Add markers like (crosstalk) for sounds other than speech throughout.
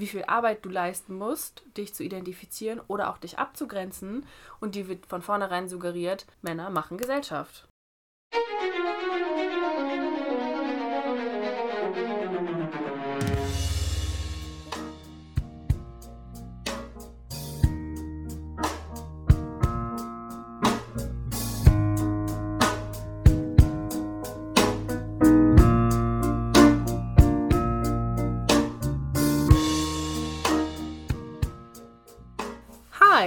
wie viel Arbeit du leisten musst, dich zu identifizieren oder auch dich abzugrenzen. Und die wird von vornherein suggeriert, Männer machen Gesellschaft.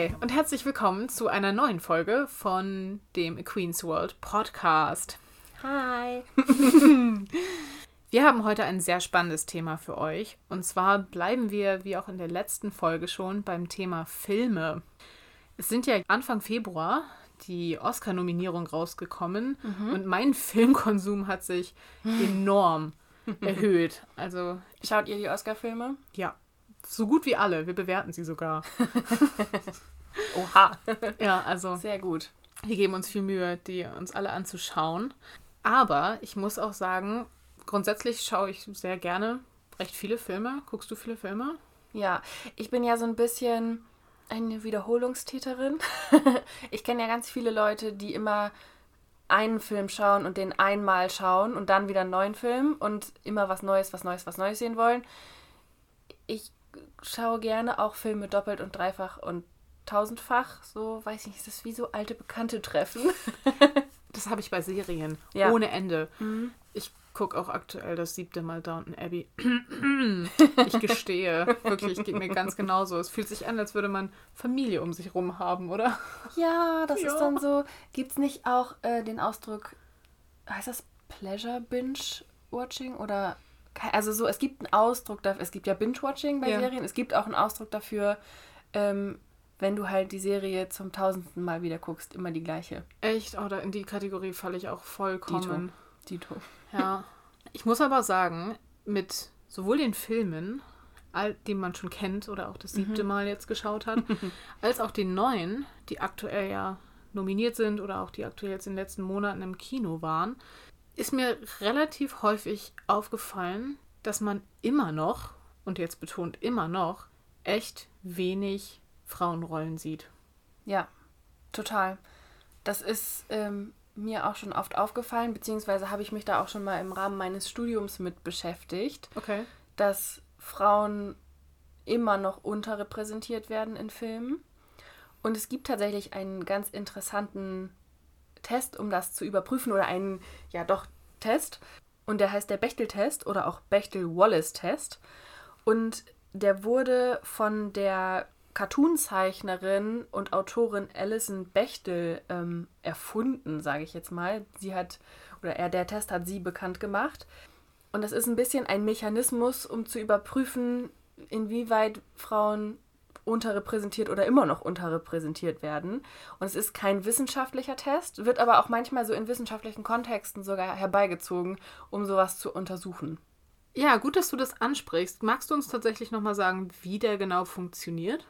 Hi und herzlich willkommen zu einer neuen Folge von dem A Queen's World Podcast. Hi. (laughs) Wir haben heute ein sehr spannendes Thema für euch. Und zwar bleiben wir, wie auch in der letzten Folge schon, beim Thema Filme. Es sind ja Anfang Februar die Oscar-Nominierung rausgekommen und mein (laughs) Filmkonsum hat sich enorm (laughs) erhöht. Also, Schaut ihr die Oscar-Filme? ja, so gut wie alle. Wir bewerten sie sogar. Oha. Ja, also Sehr gut. wir geben uns viel Mühe, die uns alle anzuschauen. Aber ich muss auch sagen, grundsätzlich schaue ich sehr gerne recht viele Filme. Guckst du viele Filme? Ja, ich bin ja so ein bisschen eine Wiederholungstäterin. (laughs) ich kenne ja ganz viele Leute, die immer einen Film schauen und den einmal schauen und dann wieder einen neuen Film und immer was Neues, was Neues, was Neues sehen wollen. Ich schaue gerne auch Filme doppelt und dreifach und tausendfach. So, weiß ich nicht, ist das wie so alte Bekannte treffen. (laughs) Das habe ich bei Serien. Ja. Ohne Ende. Ich gucke auch aktuell das siebte Mal Downton Abbey. (laughs) ich gestehe. Wirklich, geht mir ganz genauso. Es fühlt sich an, als würde man Familie um sich rum haben, oder? Ja, das Ja. ist dann so. Gibt es nicht auch äh, den Ausdruck, heißt das Pleasure Binge Watching oder also so, es gibt einen Ausdruck dafür, es gibt ja Binge-Watching bei Ja. Serien, es gibt auch einen Ausdruck dafür, ähm, wenn du halt die Serie zum tausendsten Mal wieder guckst, immer die gleiche. Echt? Oder in die Kategorie falle ich auch vollkommen. Dito. Ja. Ich muss aber sagen, mit sowohl den Filmen, all- die man schon kennt oder auch das siebte Mal jetzt geschaut hat, (laughs) als auch den neuen, die aktuell ja nominiert sind oder auch die aktuell jetzt in den letzten Monaten im Kino waren, ist mir relativ häufig aufgefallen, dass man immer noch, und jetzt betont immer noch, echt wenig Frauenrollen sieht. Ja, total. Das ist ähm, mir auch schon oft aufgefallen, beziehungsweise habe ich mich da auch schon mal im Rahmen meines Studiums mit beschäftigt. Okay. dass Frauen immer noch unterrepräsentiert werden in Filmen. Und es gibt tatsächlich einen ganz interessanten Test, um das zu überprüfen, oder einen, ja doch, Test. Und der heißt der Bechtel-Test oder auch Bechtel-Wallace-Test. Und der wurde von der Cartoonzeichnerin und Autorin Alison Bechtel ähm, erfunden, sage ich jetzt mal. Sie hat, oder er, der Test hat sie bekannt gemacht. Und das ist ein bisschen ein Mechanismus, um zu überprüfen, inwieweit Frauen unterrepräsentiert oder immer noch unterrepräsentiert werden. Und es ist kein wissenschaftlicher Test, wird aber auch manchmal so in wissenschaftlichen Kontexten sogar herbeigezogen, um sowas zu untersuchen. Ja, gut, dass du das ansprichst. Magst du uns tatsächlich nochmal sagen, wie der genau funktioniert?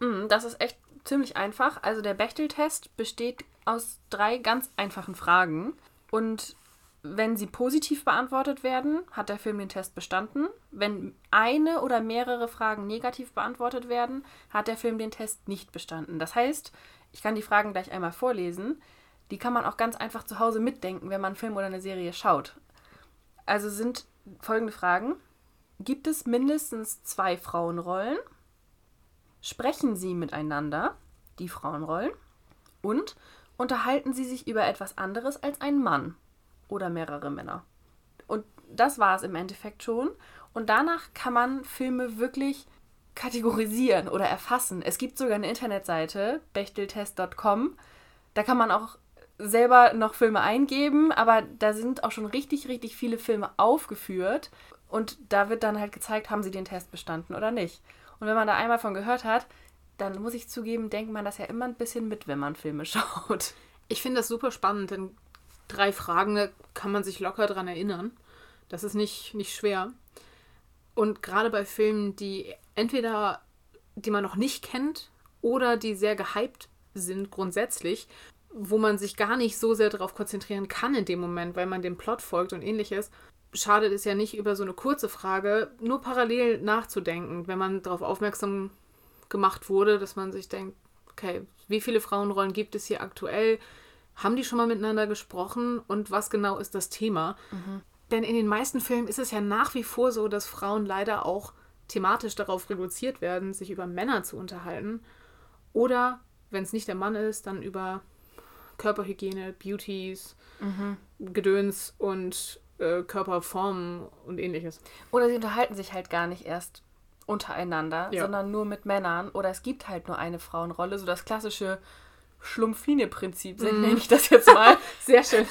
Mm, Das ist echt ziemlich einfach. Also der Bechtel-Test besteht aus drei ganz einfachen Fragen. Und wenn sie positiv beantwortet werden, hat der Film den Test bestanden. Wenn eine oder mehrere Fragen negativ beantwortet werden, hat der Film den Test nicht bestanden. Das heißt, ich kann die Fragen gleich einmal vorlesen. Die kann man auch ganz einfach zu Hause mitdenken, wenn man einen Film oder eine Serie schaut. Also sind folgende Fragen. Gibt es mindestens zwei Frauenrollen? Sprechen sie miteinander, die Frauenrollen? Und unterhalten sie sich über etwas anderes als ein Mann oder mehrere Männer? Und das war es im Endeffekt schon. Und danach kann man Filme wirklich kategorisieren oder erfassen. Es gibt sogar eine Internetseite, bechteltest.com. Da kann man auch selber noch Filme eingeben, aber da sind auch schon richtig, richtig viele Filme aufgeführt. Und da wird dann halt gezeigt, haben sie den Test bestanden oder nicht. Und wenn man da einmal von gehört hat, dann muss ich zugeben, denkt man das ja immer ein bisschen mit, wenn man Filme (laughs) schaut. Ich finde das super spannend, denn drei Fragen, da kann man sich locker dran erinnern. Das ist nicht, nicht schwer. Und gerade bei Filmen, die entweder, die man noch nicht kennt oder die sehr gehypt sind grundsätzlich, wo man sich gar nicht so sehr darauf konzentrieren kann in dem Moment, weil man dem Plot folgt und ähnliches, schadet es ja nicht, über so eine kurze Frage nur parallel nachzudenken, wenn man darauf aufmerksam gemacht wurde, dass man sich denkt, okay, wie viele Frauenrollen gibt es hier aktuell? Haben die schon mal miteinander gesprochen und was genau ist das Thema? Mhm. Denn in den meisten Filmen ist es ja nach wie vor so, dass Frauen leider auch thematisch darauf reduziert werden, sich über Männer zu unterhalten. Oder, wenn es nicht der Mann ist, dann über Körperhygiene, Beauties, mhm. Gedöns und äh, Körperformen und ähnliches. Oder sie unterhalten sich halt gar nicht erst untereinander, ja. sondern nur mit Männern. Oder es gibt halt nur eine Frauenrolle, so das klassische Schlumpfine-Prinzip, mm. nenne ich das jetzt mal. (laughs) Sehr schön.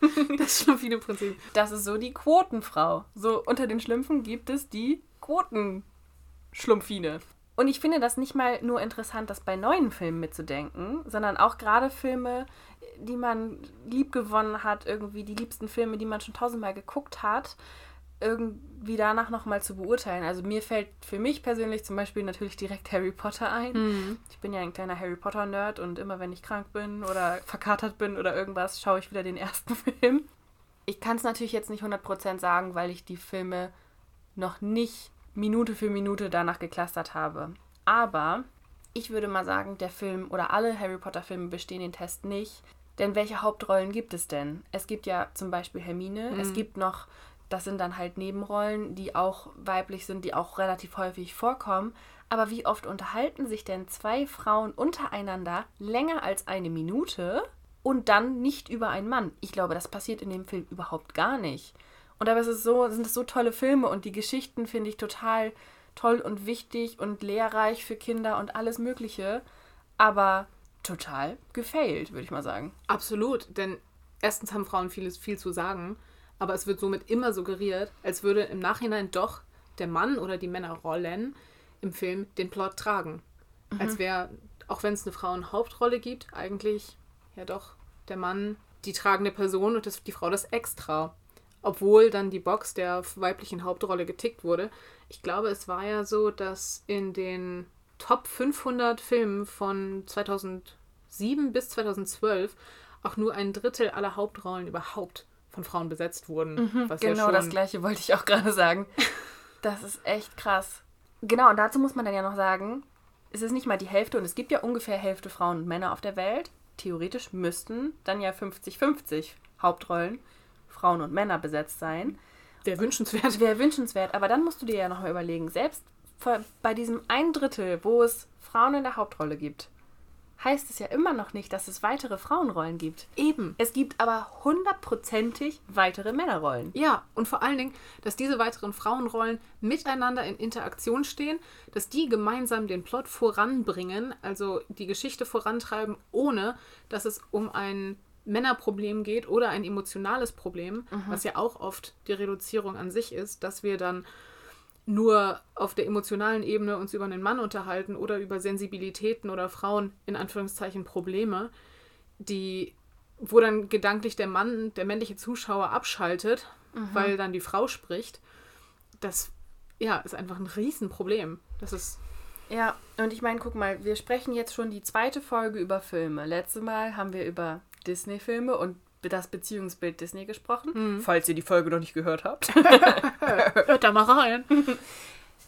(laughs) das Schlumpfine-Prinzip. Das ist so die Quotenfrau. So unter den Schlümpfen gibt es die Quotenschlumpfine. Und ich finde das nicht mal nur interessant, das bei neuen Filmen mitzudenken, sondern auch gerade Filme, die man liebgewonnen hat, irgendwie die liebsten Filme, die man schon tausendmal geguckt hat, irgendwie danach nochmal zu beurteilen. Also mir fällt für mich persönlich zum Beispiel natürlich direkt Harry Potter ein. Mhm. Ich bin ja ein kleiner Harry Potter-Nerd und immer wenn ich krank bin oder verkatert bin oder irgendwas, schaue ich wieder den ersten (laughs) Film. Ich kann es natürlich jetzt nicht 100% sagen, weil ich die Filme noch nicht Minute für Minute danach geklustert habe. Aber ich würde mal sagen, der Film oder alle Harry Potter-Filme bestehen den Test nicht. Denn welche Hauptrollen gibt es denn? Es gibt ja zum Beispiel Hermine, mhm. es gibt noch das sind dann halt Nebenrollen, die auch weiblich sind, die auch relativ häufig vorkommen. Aber wie oft unterhalten sich denn zwei Frauen untereinander länger als eine Minute und dann nicht über einen Mann? Ich glaube, das passiert in dem Film überhaupt gar nicht. Und dabei ist es so, sind es so tolle Filme und die Geschichten finde ich total toll und wichtig und lehrreich für Kinder und alles Mögliche. Aber total gefailt, würde ich mal sagen. Absolut, denn erstens haben Frauen vieles viel zu sagen aber es wird somit immer suggeriert, als würde im Nachhinein doch der Mann oder die Männerrollen im Film den Plot tragen. Mhm. Als wäre, auch wenn es eine Frauenhauptrolle gibt, eigentlich ja doch der Mann die tragende Person und das, die Frau das Extra. Obwohl dann die Box der weiblichen Hauptrolle getickt wurde. Ich glaube, es war ja so, dass in den Top 500 Filmen von 2007 bis 2012 auch nur ein Drittel aller Hauptrollen überhaupt von Frauen besetzt wurden. Mhm, genau ja das gleiche wollte ich auch gerade sagen. (laughs) Das ist echt krass. Genau, und dazu muss man dann ja noch sagen, es ist nicht mal die Hälfte und es gibt ja ungefähr Hälfte Frauen und Männer auf der Welt. Theoretisch müssten dann ja 50-50 Hauptrollen Frauen und Männer besetzt sein. Wäre wünschenswert. Wäre wünschenswert, aber dann musst du dir ja nochmal überlegen, selbst bei diesem ein Drittel, wo es Frauen in der Hauptrolle gibt, heißt es ja immer noch nicht, dass es weitere Frauenrollen gibt. Eben. Es gibt aber hundertprozentig weitere Männerrollen. Ja, und vor allen Dingen, dass diese weiteren Frauenrollen miteinander in Interaktion stehen, dass die gemeinsam den Plot voranbringen, also die Geschichte vorantreiben, ohne dass es um ein Männerproblem geht oder ein emotionales Problem, mhm. was ja auch oft die Reduzierung an sich ist, dass wir dann nur auf der emotionalen Ebene uns über einen Mann unterhalten oder über Sensibilitäten oder Frauen in Anführungszeichen Probleme, die wo dann gedanklich der Mann, der männliche Zuschauer abschaltet, mhm. weil dann die Frau spricht, das ja, ist einfach ein Riesenproblem. Das ist ja, und ich meine, guck mal, wir sprechen jetzt schon die zweite Folge über Filme. Letztes Mal haben wir über Disney-Filme und das Beziehungsbild Disney gesprochen. Mhm. Falls ihr die Folge noch nicht gehört habt. (laughs) (laughs) Hört da mal rein.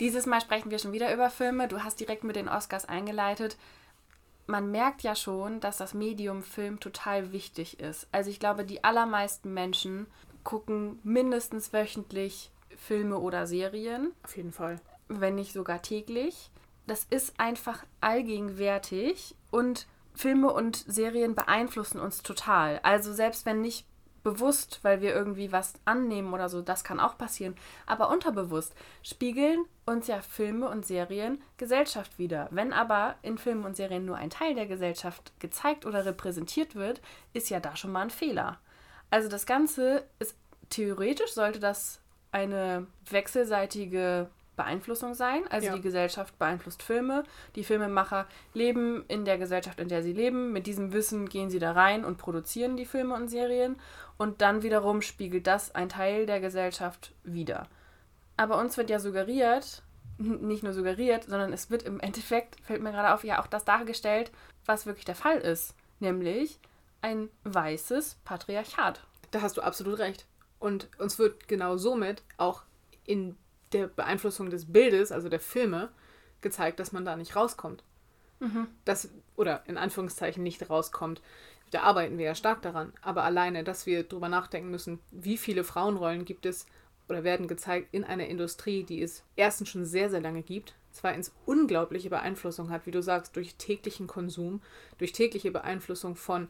Dieses Mal sprechen wir schon wieder über Filme. Du hast direkt mit den Oscars eingeleitet. Man merkt ja schon, dass das Medium Film total wichtig ist. Also ich glaube, die allermeisten Menschen gucken mindestens wöchentlich Filme oder Serien. Auf jeden Fall. Wenn nicht sogar täglich. Das ist einfach allgegenwärtig und Filme und Serien beeinflussen uns total. Also selbst wenn nicht bewusst, weil wir irgendwie was annehmen oder so, das kann auch passieren. Aber unterbewusst spiegeln uns ja Filme und Serien Gesellschaft wieder. Wenn aber in Filmen und Serien nur ein Teil der Gesellschaft gezeigt oder repräsentiert wird, ist ja da schon mal ein Fehler. Also das Ganze ist theoretisch sollte das eine wechselseitige Beeinflussung sein. Also ja. die Gesellschaft beeinflusst Filme. Die Filmemacher leben in der Gesellschaft, in der sie leben. Mit diesem Wissen gehen sie da rein und produzieren die Filme und Serien. Und dann wiederum spiegelt das ein Teil der Gesellschaft wider. Aber uns wird ja suggeriert, nicht nur suggeriert, sondern es wird im Endeffekt, fällt mir gerade auf, ja auch das dargestellt, was wirklich der Fall ist. Nämlich ein weißes Patriarchat. Da hast du absolut recht. Und uns wird genau somit auch in der Beeinflussung des Bildes, also der Filme, gezeigt, dass man da nicht rauskommt. Mhm. Das, oder in Anführungszeichen nicht rauskommt. Da arbeiten wir ja stark daran. Aber alleine, dass wir drüber nachdenken müssen, wie viele Frauenrollen gibt es oder werden gezeigt in einer Industrie, die es erstens schon sehr, sehr lange gibt, zweitens unglaubliche Beeinflussung hat, wie du sagst, durch täglichen Konsum, durch tägliche Beeinflussung von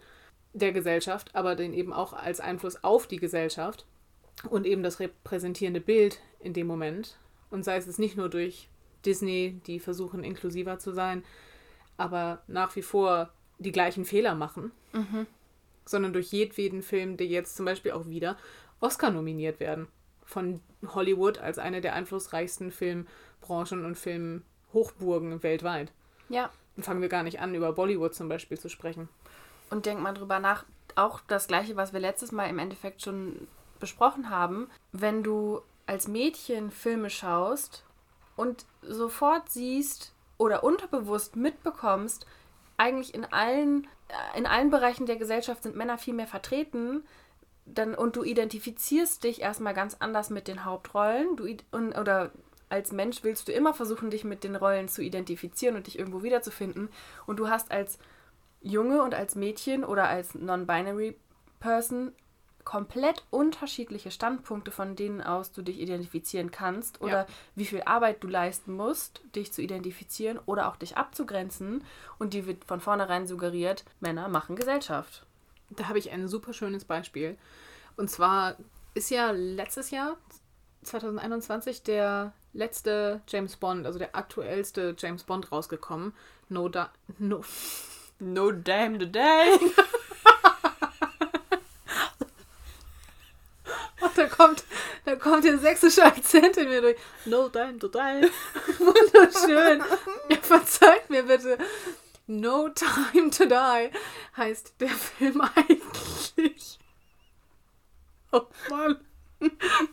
der Gesellschaft, aber den eben auch als Einfluss auf die Gesellschaft und eben das repräsentierende Bild in dem Moment. Und sei es nicht nur durch Disney, die versuchen inklusiver zu sein, aber nach wie vor die gleichen Fehler machen, mhm. sondern durch jedweden Film, der jetzt zum Beispiel auch wieder Oscar nominiert werden. Von Hollywood als eine der einflussreichsten Filmbranchen und Filmhochburgen weltweit. Ja. Dann fangen wir gar nicht an, über Bollywood zum Beispiel zu sprechen. Und denk mal drüber nach, auch das Gleiche, was wir letztes Mal im Endeffekt schon besprochen haben, wenn du als Mädchen Filme schaust und sofort siehst oder unterbewusst mitbekommst, eigentlich in allen, äh, in allen Bereichen der Gesellschaft sind Männer viel mehr vertreten, dann, und du identifizierst dich erstmal ganz anders mit den Hauptrollen. Du, und, oder als Mensch willst du immer versuchen, dich mit den Rollen zu identifizieren und dich irgendwo wiederzufinden. Und du hast als Junge und als Mädchen oder als Non-Binary Person komplett unterschiedliche Standpunkte, von denen aus du dich identifizieren kannst oder ja. wie viel Arbeit du leisten musst, dich zu identifizieren oder auch dich abzugrenzen. Und die wird von vornherein suggeriert, Männer machen Gesellschaft. Da habe ich ein super schönes Beispiel. Und zwar ist ja letztes Jahr, 2021, der letzte James Bond, also der aktuellste James Bond rausgekommen. No, da no, (laughs) no damn the day. (laughs) da kommt, da kommt der sächsische Akzent in mir durch. No time to die. (laughs) Wunderschön. Ja, verzeiht mir bitte. No Time to Die heißt der Film eigentlich. Oh Mann.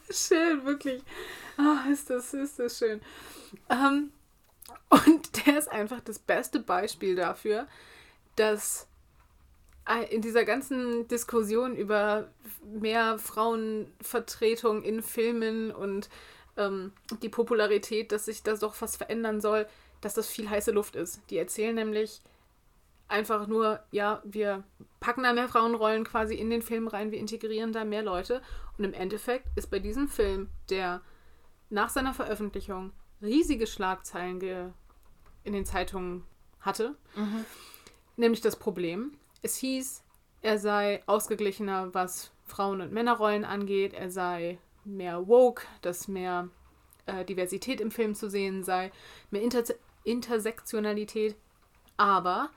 schön, wirklich. Ah, ist das, ist das schön. Ähm, und der ist einfach das beste Beispiel dafür, dass in dieser ganzen Diskussion über mehr Frauenvertretung in Filmen und ähm, die Popularität, dass sich das doch was verändern soll, dass das viel heiße Luft ist. Die erzählen nämlich einfach nur, ja, wir packen da mehr Frauenrollen quasi in den Film rein, wir integrieren da mehr Leute. Und im Endeffekt ist bei diesem Film, der nach seiner Veröffentlichung riesige Schlagzeilen in den Zeitungen hatte, mhm. nämlich das Problem, es hieß, er sei ausgeglichener, was Frauen- und Männerrollen angeht, er sei mehr woke, dass mehr äh, Diversität im Film zu sehen sei, mehr Inter Intersektionalität. Aber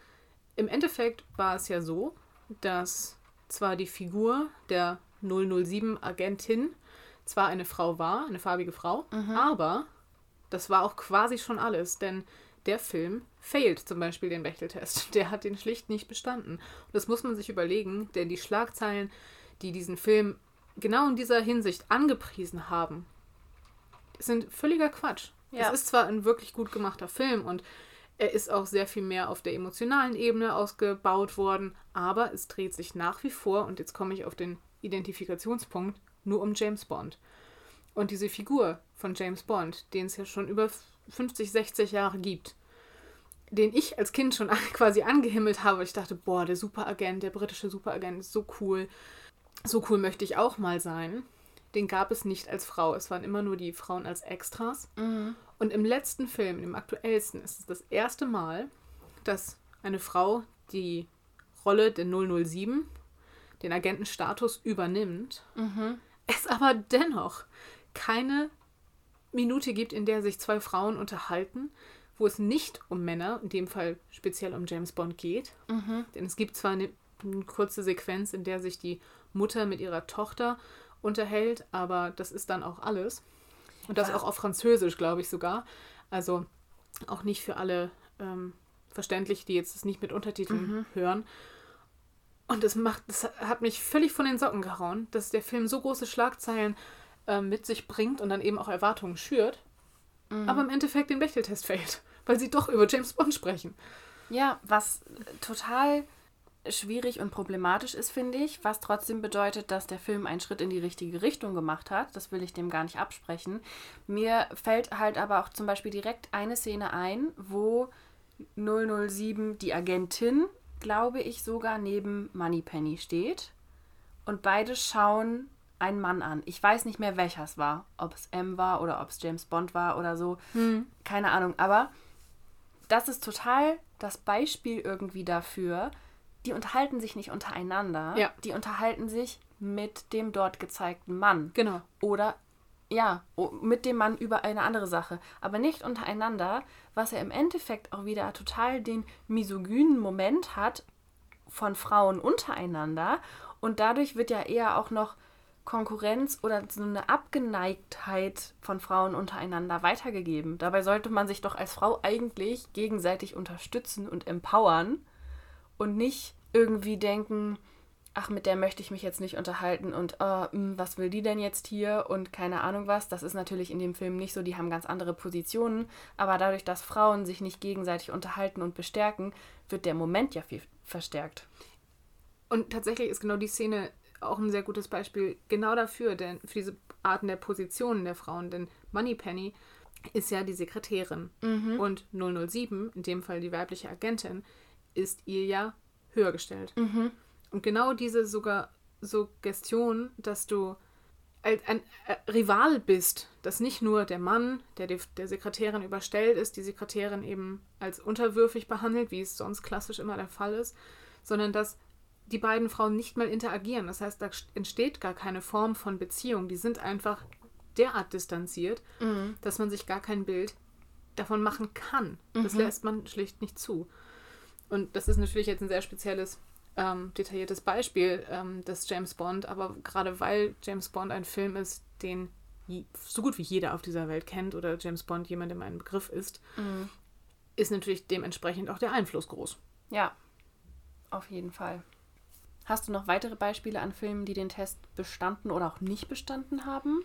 im Endeffekt war es ja so, dass zwar die Figur der 007-Agentin zwar eine Frau war, eine farbige Frau, mhm. aber das war auch quasi schon alles, denn der Film failt zum Beispiel den Bechteltest. (laughs) Der hat den schlicht nicht bestanden. Und das muss man sich überlegen, denn die Schlagzeilen, die diesen Film genau in dieser Hinsicht angepriesen haben, sind völliger Quatsch. Ja. Es ist zwar ein wirklich gut gemachter Film und er ist auch sehr viel mehr auf der emotionalen Ebene ausgebaut worden, aber es dreht sich nach wie vor, und jetzt komme ich auf den Identifikationspunkt, nur um James Bond. Und diese Figur von James Bond, den es ja schon über 50, 60 Jahre gibt, den ich als Kind schon (laughs) quasi angehimmelt habe. Ich dachte, boah, der Superagent, der britische Superagent ist so cool. So cool möchte ich auch mal sein. Den gab es nicht als Frau. Es waren immer nur die Frauen als Extras. Mhm. Und im letzten Film, im aktuellsten, ist es das erste Mal, dass eine Frau die Rolle der 007, den Agentenstatus, übernimmt. Mhm. Es aber dennoch keine Minute gibt, in der sich zwei Frauen unterhalten, wo es nicht um Männer, in dem Fall speziell um James Bond geht. Mhm. Denn es gibt zwar eine, eine, kurze Sequenz, in der sich die Mutter mit ihrer Tochter unterhält, aber das ist dann auch alles. Und das auch auf Französisch, glaube ich sogar. Also auch nicht für alle ähm, verständlich, die jetzt das nicht mit Untertiteln mhm. hören. Und das macht, das hat mich völlig von den Socken gehauen, dass der Film so große Schlagzeilen äh, mit sich bringt und dann eben auch Erwartungen schürt, mhm. aber im Endeffekt den Bechteltest fällt, (laughs) weil sie doch über James Bond sprechen. Ja, was total schwierig und problematisch ist, finde ich, was trotzdem bedeutet, dass der Film einen Schritt in die richtige Richtung gemacht hat. Das will ich dem gar nicht absprechen. Mir fällt halt aber auch zum Beispiel direkt eine Szene ein, wo 007, die Agentin, glaube ich, sogar neben Moneypenny steht. Und beide schauen einen Mann an. Ich weiß nicht mehr, welcher es war. Ob es M war oder ob es James Bond war oder so. Hm. Keine Ahnung. Aber das ist total das Beispiel irgendwie dafür. Die unterhalten sich nicht untereinander. Ja. Die unterhalten sich mit dem dort gezeigten Mann. Genau. Oder ja, mit dem Mann über eine andere Sache. Aber nicht untereinander, was ja im Endeffekt auch wieder total den misogynen Moment hat von Frauen untereinander. Und dadurch wird ja eher auch noch Konkurrenz oder so eine Abgeneigtheit von Frauen untereinander weitergegeben. Dabei sollte man sich doch als Frau eigentlich gegenseitig unterstützen und empowern und nicht irgendwie denken, ach, mit der möchte ich mich jetzt nicht unterhalten und äh, was will die denn jetzt hier und keine Ahnung was. Das ist natürlich in dem Film nicht so, die haben ganz andere Positionen, aber dadurch, dass Frauen sich nicht gegenseitig unterhalten und bestärken, wird der Moment ja viel verstärkt. Und tatsächlich ist genau die Szene auch ein sehr gutes Beispiel genau dafür, denn für diese Arten der Positionen der Frauen. Denn Moneypenny ist ja die Sekretärin und 007, in dem Fall die weibliche Agentin, ist ihr ja höher gestellt. Und genau diese sogar Suggestion, dass du ein, ein äh, Rival bist, dass nicht nur der Mann, der die- der Sekretärin überstellt ist, die Sekretärin eben als unterwürfig behandelt, wie es sonst klassisch immer der Fall ist, sondern dass die beiden Frauen nicht mal interagieren. Das heißt, da entsteht gar keine Form von Beziehung. Die sind einfach derart distanziert, dass man sich gar kein Bild davon machen kann. Das lässt man schlicht nicht zu. Und das ist natürlich jetzt ein sehr spezielles, ähm, detailliertes Beispiel ähm, des James Bond, aber gerade weil James Bond ein Film ist, den so gut wie jeder auf dieser Welt kennt oder James Bond jemandem ein Begriff ist, ist natürlich dementsprechend auch der Einfluss groß. Ja, auf jeden Fall. Hast du noch weitere Beispiele an Filmen, die den Test bestanden oder auch nicht bestanden haben?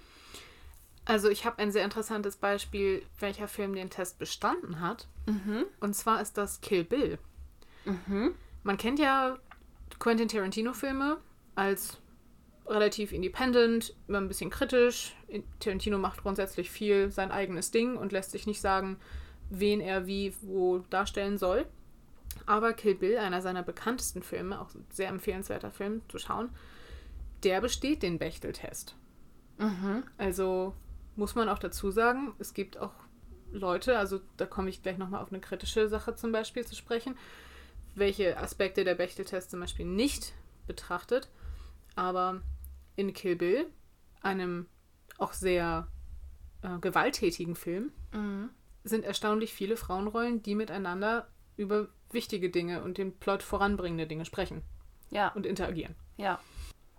Also ich habe ein sehr interessantes Beispiel, welcher Film den Test bestanden hat. Und zwar ist das Kill Bill. Man kennt ja Quentin Tarantino-Filme als relativ independent, immer ein bisschen kritisch. Tarantino macht grundsätzlich viel sein eigenes Ding und lässt sich nicht sagen, wen er wie wo darstellen soll. Aber Kill Bill, einer seiner bekanntesten Filme, auch ein sehr empfehlenswerter Film zu schauen, der besteht den Bechtel-Test. Also muss man auch dazu sagen, es gibt auch Leute, also da komme ich gleich nochmal auf eine kritische Sache zum Beispiel zu sprechen, welche Aspekte der Bechtel-Test zum Beispiel nicht betrachtet. Aber in Kill Bill, einem auch sehr äh, gewalttätigen Film, sind erstaunlich viele Frauenrollen, die miteinander über wichtige Dinge und den Plot voranbringende Dinge sprechen Ja, und interagieren. ja.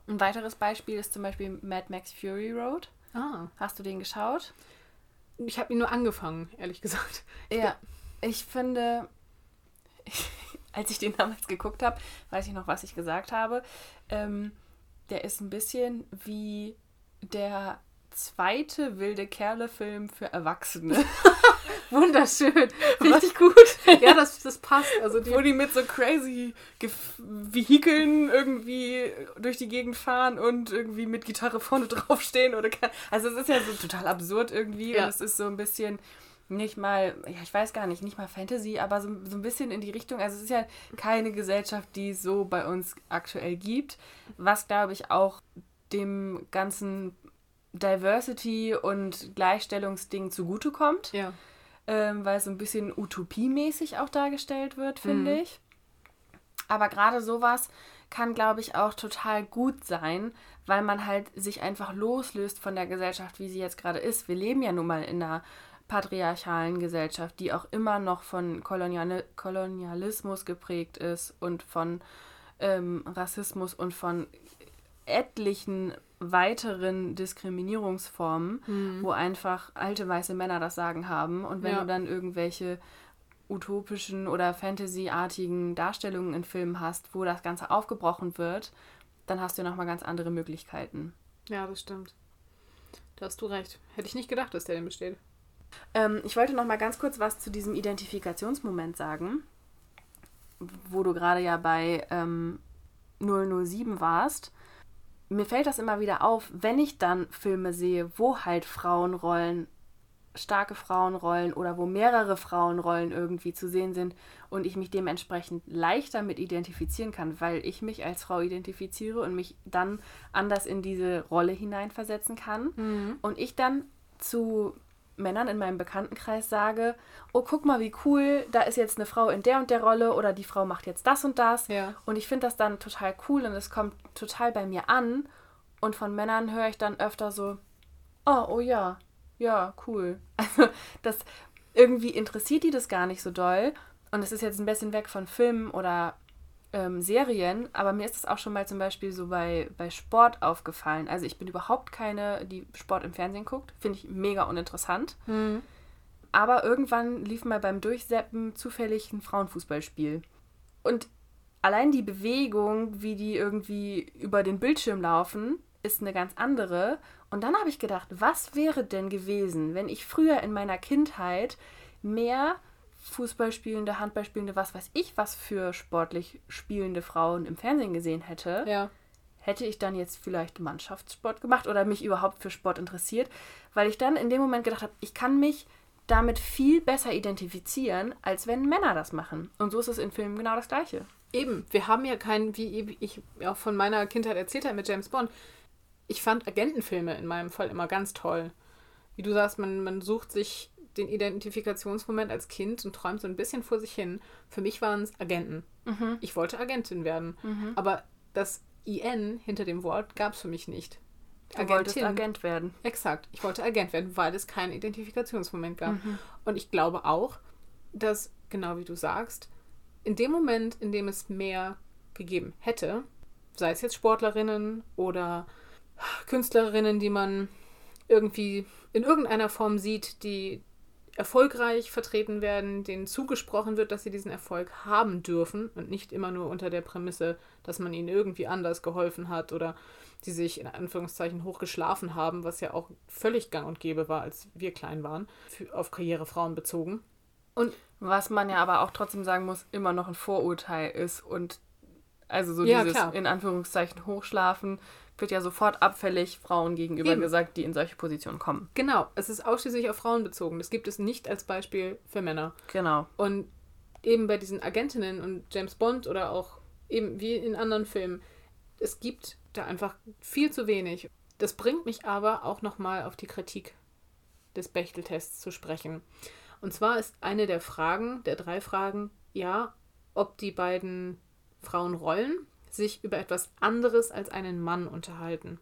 Ein weiteres Beispiel ist zum Beispiel Mad Max Fury Road. Ah. Hast du den geschaut? Ich habe ihn nur angefangen, ehrlich gesagt. Ja, ich finde, (laughs) als ich den damals geguckt habe, weiß ich noch, was ich gesagt habe. Ähm, der ist ein bisschen wie der zweite wilde Kerle-Film für Erwachsene. (laughs) (laughs) Wunderschön. Richtig gut. (laughs) Ja, das, das passt. Also die, wo die mit so crazy Vehikeln irgendwie durch die Gegend fahren und irgendwie mit Gitarre vorne (laughs) draufstehen oder also es ist ja so total absurd irgendwie Ja. und es ist so ein bisschen nicht mal, ja ich weiß gar nicht, nicht mal Fantasy, aber so, so ein bisschen in die Richtung, also es ist ja keine Gesellschaft, die es so bei uns aktuell gibt, was glaube ich auch dem ganzen Diversity und Gleichstellungsding zugutekommt ja. Ähm, weil es so ein bisschen utopiemäßig auch dargestellt wird, finde ich. Aber gerade sowas kann, glaube ich, auch total gut sein, weil man halt sich einfach loslöst von der Gesellschaft, wie sie jetzt gerade ist. Wir leben ja nun mal in einer patriarchalen Gesellschaft, die auch immer noch von Kolonial Kolonialismus geprägt ist und von ähm, Rassismus und von etlichen weiteren Diskriminierungsformen, wo einfach alte weiße Männer das Sagen haben. Und wenn Ja. du dann irgendwelche utopischen oder fantasyartigen Darstellungen in Filmen hast, wo das Ganze aufgebrochen wird, dann hast du nochmal ganz andere Möglichkeiten. Ja, das stimmt. Da hast du recht. Hätte ich nicht gedacht, dass der denn besteht. Ähm, ich wollte noch mal ganz kurz was zu diesem Identifikationsmoment sagen. wo du gerade ja bei ähm, 007 warst, mir fällt das immer wieder auf, wenn ich dann Filme sehe, wo halt Frauenrollen, starke Frauenrollen oder wo mehrere Frauenrollen irgendwie zu sehen sind und ich mich dementsprechend leichter mit identifizieren kann, weil ich mich als Frau identifiziere und mich dann anders in diese Rolle hineinversetzen kann Mhm. und ich dann zu Männern in meinem Bekanntenkreis sage, oh, guck mal, wie cool, da ist jetzt eine Frau in der und der Rolle oder die Frau macht jetzt das und das. Ja. Und ich finde das dann total cool und es kommt total bei mir an. Und von Männern höre ich dann öfter so, oh, oh ja, ja, cool. (laughs) Also das irgendwie interessiert die das gar nicht so doll. Und es ist jetzt ein bisschen weg von Filmen oder ähm, Serien, aber mir ist es auch schon mal zum Beispiel so bei, bei Sport aufgefallen. Also ich bin überhaupt keine, die Sport im Fernsehen guckt. Finde ich mega uninteressant. Mhm. Aber irgendwann lief mal beim Durchseppen zufällig ein Frauenfußballspiel. Und allein die Bewegung, wie die irgendwie über den Bildschirm laufen, ist eine ganz andere. Und dann habe ich gedacht, was wäre denn gewesen, wenn ich früher in meiner Kindheit mehr Fußballspielende, Handballspielende, was weiß ich, was für sportlich spielende Frauen im Fernsehen gesehen hätte? Ja. hätte ich dann jetzt vielleicht Mannschaftssport gemacht oder mich überhaupt für Sport interessiert, weil ich dann in dem Moment gedacht habe, ich kann mich damit viel besser identifizieren, als wenn Männer das machen. Und so ist es in Filmen genau das Gleiche. Eben, wir haben ja keinen, wie ich auch von meiner Kindheit erzählt habe mit James Bond. Ich fand Agentenfilme in meinem Fall immer ganz toll. Wie du sagst, man, man sucht sich den Identifikationsmoment als Kind und träumt so ein bisschen vor sich hin. Für mich waren es Agenten. Ich wollte Agentin werden. Aber das IN hinter dem Wort gab es für mich nicht. Du wolltest Agent werden. Exakt. Ich wollte Agent werden, weil es keinen Identifikationsmoment gab. Und ich glaube auch, dass, genau wie du sagst, in dem Moment, in dem es mehr gegeben hätte, sei es jetzt Sportlerinnen oder Künstlerinnen, die man irgendwie in irgendeiner Form sieht, die erfolgreich vertreten werden, denen zugesprochen wird, dass sie diesen Erfolg haben dürfen und nicht immer nur unter der Prämisse, dass man ihnen irgendwie anders geholfen hat oder die sich in Anführungszeichen hochgeschlafen haben, was ja auch völlig gang und gäbe war, als wir klein waren, für, auf Karrierefrauen bezogen. Und Was man ja aber auch trotzdem sagen muss, immer noch ein Vorurteil ist und also so Ja, dieses klar. in Anführungszeichen Hochschlafen wird ja sofort abfällig Frauen gegenüber Eben. gesagt, die in solche Positionen kommen. genau, es ist ausschließlich auf Frauen bezogen. Das gibt es nicht als Beispiel für Männer. Genau. Und eben bei diesen Agentinnen und James Bond oder auch eben wie in anderen Filmen, es gibt da einfach viel zu wenig. Das bringt mich aber auch nochmal auf die Kritik des Bechteltests zu sprechen. Und zwar ist eine der Fragen, der drei Fragen, ja, ob die beiden Frauenrollen sich über etwas anderes als einen Mann unterhalten.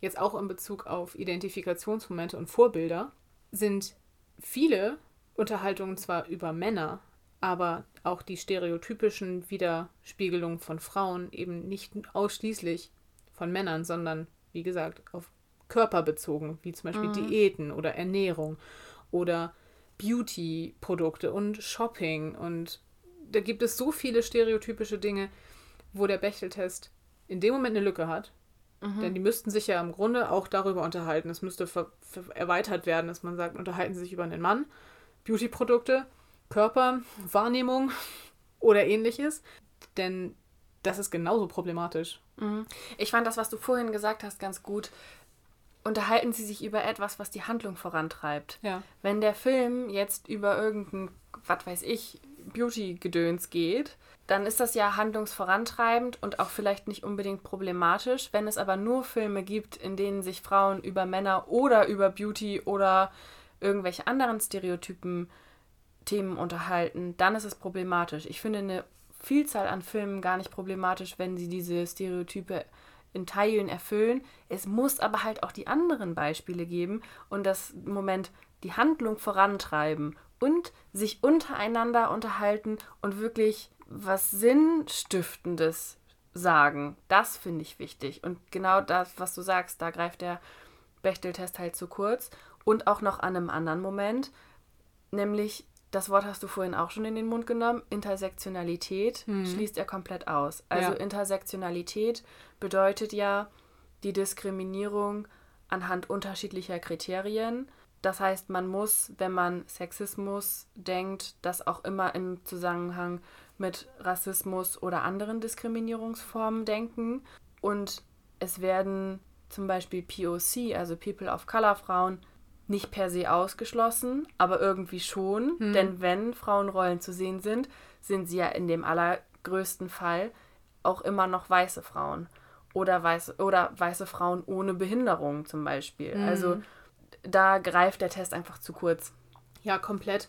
Jetzt auch in Bezug auf Identifikationsmomente und Vorbilder sind viele Unterhaltungen zwar über Männer, aber auch die stereotypischen Widerspiegelungen von Frauen eben nicht ausschließlich von Männern, sondern wie gesagt auf Körper bezogen, wie zum Beispiel Diäten oder Ernährung oder Beauty-Produkte und Shopping. Und da gibt es so viele stereotypische Dinge, wo der Bechteltest in dem Moment eine Lücke hat. Denn die müssten sich ja im Grunde auch darüber unterhalten. Es müsste erweitert werden, dass man sagt, unterhalten sie sich über einen Mann, Beauty-Produkte, Körper, Wahrnehmung (laughs) oder ähnliches. Denn das ist genauso problematisch. Ich fand das, was du vorhin gesagt hast, ganz gut. Unterhalten sie sich über etwas, was die Handlung vorantreibt. Ja. Wenn der Film jetzt über irgendein, was weiß ich, Beauty-Gedöns geht, dann ist das ja handlungsvorantreibend und auch vielleicht nicht unbedingt problematisch. Wenn es aber nur Filme gibt, in denen sich Frauen über Männer oder über Beauty oder irgendwelche anderen Stereotypen Themen unterhalten, dann ist es problematisch. Ich finde eine Vielzahl an Filmen gar nicht problematisch, wenn sie diese Stereotype in Teilen erfüllen. Es muss aber halt auch die anderen Beispiele geben und das Moment die Handlung vorantreiben und sich untereinander unterhalten und wirklich was Sinnstiftendes sagen. Das finde ich wichtig. Und genau das, was du sagst, da greift der Bechteltest halt zu kurz. Und auch noch an einem anderen Moment, nämlich, das Wort hast du vorhin auch schon in den Mund genommen, Intersektionalität schließt er komplett aus. Also Ja. Intersektionalität bedeutet ja die Diskriminierung anhand unterschiedlicher Kriterien Das heißt, man muss, wenn man Sexismus denkt, das auch immer im Zusammenhang mit Rassismus oder anderen Diskriminierungsformen denken. Und es werden zum Beispiel POC, also People of Color Frauen, nicht per se ausgeschlossen, aber irgendwie schon. Hm. Denn wenn Frauenrollen zu sehen sind, sind sie ja in dem allergrößten Fall auch immer noch weiße Frauen. Oder weiße, oder weiße Frauen ohne Behinderung zum Beispiel. Mhm. Also da greift der Test einfach zu kurz. Ja, komplett.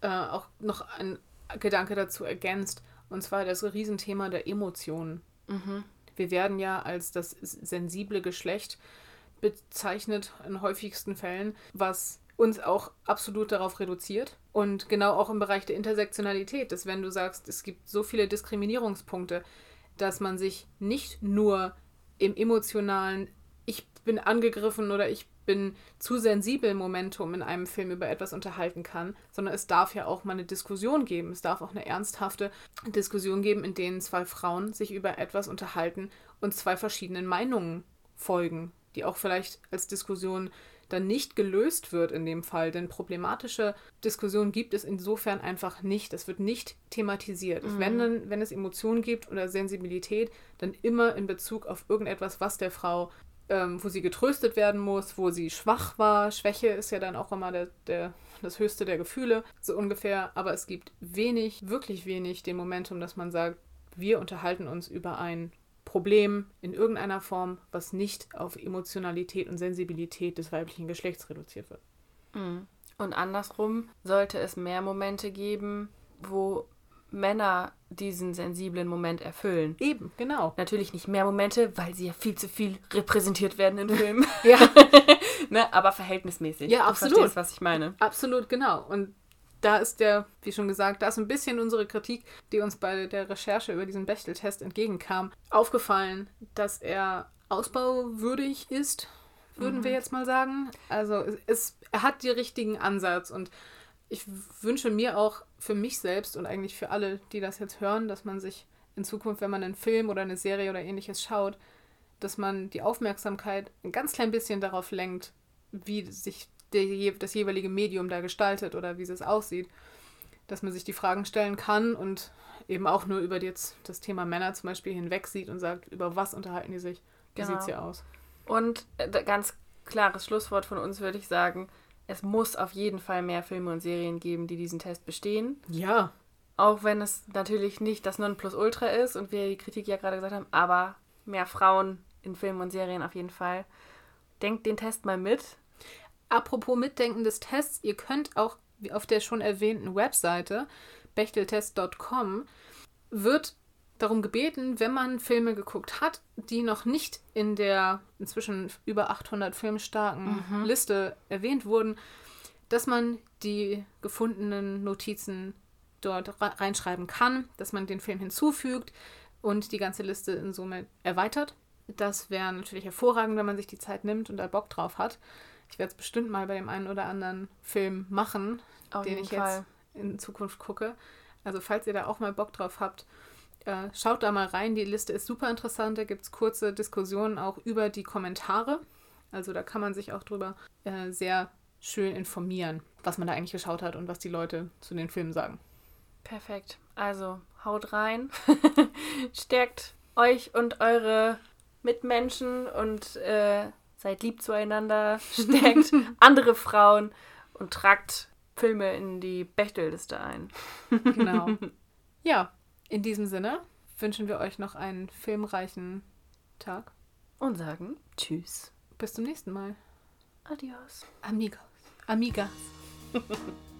Äh, auch noch ein Gedanke dazu ergänzt, und zwar das Riesenthema der Emotionen. Wir werden ja als das sensible Geschlecht bezeichnet in häufigsten Fällen, was uns auch absolut darauf reduziert. Und genau auch im Bereich der Intersektionalität, dass wenn du sagst, es gibt so viele Diskriminierungspunkte, dass man sich nicht nur im emotionalen Ich bin angegriffen oder ich bin zu sensibel Momentum in einem Film über etwas unterhalten kann, sondern es darf ja auch mal eine Diskussion geben. Es darf auch eine ernsthafte Diskussion geben, in denen zwei Frauen sich über etwas unterhalten und zwei verschiedenen Meinungen folgen, die auch vielleicht als Diskussion dann nicht gelöst wird in dem Fall. Denn problematische Diskussionen gibt es insofern einfach nicht. Es wird nicht thematisiert. Wenn, dann, wenn es Emotionen gibt oder Sensibilität, dann immer in Bezug auf irgendetwas, was der Frau, ähm, wo sie getröstet werden muss, wo sie schwach war. Schwäche ist ja dann auch immer der, der, das höchste der Gefühle, so ungefähr. Aber es gibt wenig, wirklich wenig den Momentum, dass man sagt, wir unterhalten uns über ein Problem in irgendeiner Form, was nicht auf Emotionalität und Sensibilität des weiblichen Geschlechts reduziert wird. Und andersrum sollte es mehr Momente geben, wo Männer diesen sensiblen Moment erfüllen. Eben, genau. Natürlich nicht mehr Momente, weil sie ja viel zu viel repräsentiert werden in Filmen. (laughs) Ja, (laughs) ne? Aber verhältnismäßig. Ja, Du absolut. verstehst, was ich meine. absolut, genau. Und da ist der, wie schon gesagt, da ist ein bisschen unsere Kritik, die uns bei der Recherche über diesen Bechtel-Test entgegenkam, aufgefallen, dass er ausbauwürdig ist, würden wir jetzt mal sagen. Also es, es, er hat die richtigen Ansatz und ich wünsche mir auch für mich selbst und eigentlich für alle, die das jetzt hören, dass man sich in Zukunft, wenn man einen Film oder eine Serie oder ähnliches schaut, dass man die Aufmerksamkeit ein ganz klein bisschen darauf lenkt, wie sich der, das jeweilige Medium da gestaltet oder wie es aussieht. Dass man sich die Fragen stellen kann und eben auch nur über jetzt das Thema Männer zum Beispiel hinweg sieht und sagt, über was unterhalten die sich, wie Genau. sieht es hier aus. Und äh, ganz klares Schlusswort von uns würde ich sagen, es muss auf jeden Fall mehr Filme und Serien geben, die diesen Test bestehen. Ja, Auch wenn es natürlich nicht das Nonplusultra ist und wir die Kritik ja gerade gesagt haben, aber mehr Frauen in Filmen und Serien auf jeden Fall. Denkt den Test mal mit. Apropos Mitdenken des Tests, ihr könnt auch auf der schon erwähnten Webseite bechteltest.com wird darum gebeten, wenn man Filme geguckt hat, die noch nicht in der inzwischen über 800 filmstarken Liste erwähnt wurden, dass man die gefundenen Notizen dort re- reinschreiben kann, dass man den Film hinzufügt und die ganze Liste in Summe erweitert. Das wäre natürlich hervorragend, wenn man sich die Zeit nimmt und da Bock drauf hat. Ich werde es bestimmt mal bei dem einen oder anderen Film machen, Auf den ich jetzt Fall. in Zukunft gucke. Also falls ihr da auch mal Bock drauf habt, äh, schaut da mal rein. Die Liste ist super interessant. Da gibt es kurze Diskussionen auch über die Kommentare. Also da kann man sich auch drüber äh, sehr schön informieren, was man da eigentlich geschaut hat und was die Leute zu den Filmen sagen. Perfekt. Also haut rein, (laughs) stärkt euch und eure Mitmenschen und äh, seid lieb zueinander, stärkt (laughs) andere Frauen und tragt Filme in die Bechtelliste ein. Genau. (laughs) ja, in diesem Sinne wünschen wir euch noch einen filmreichen Tag. Und sagen Tschüss. Bis zum nächsten Mal. Adios. Amigos. Amigas. (laughs)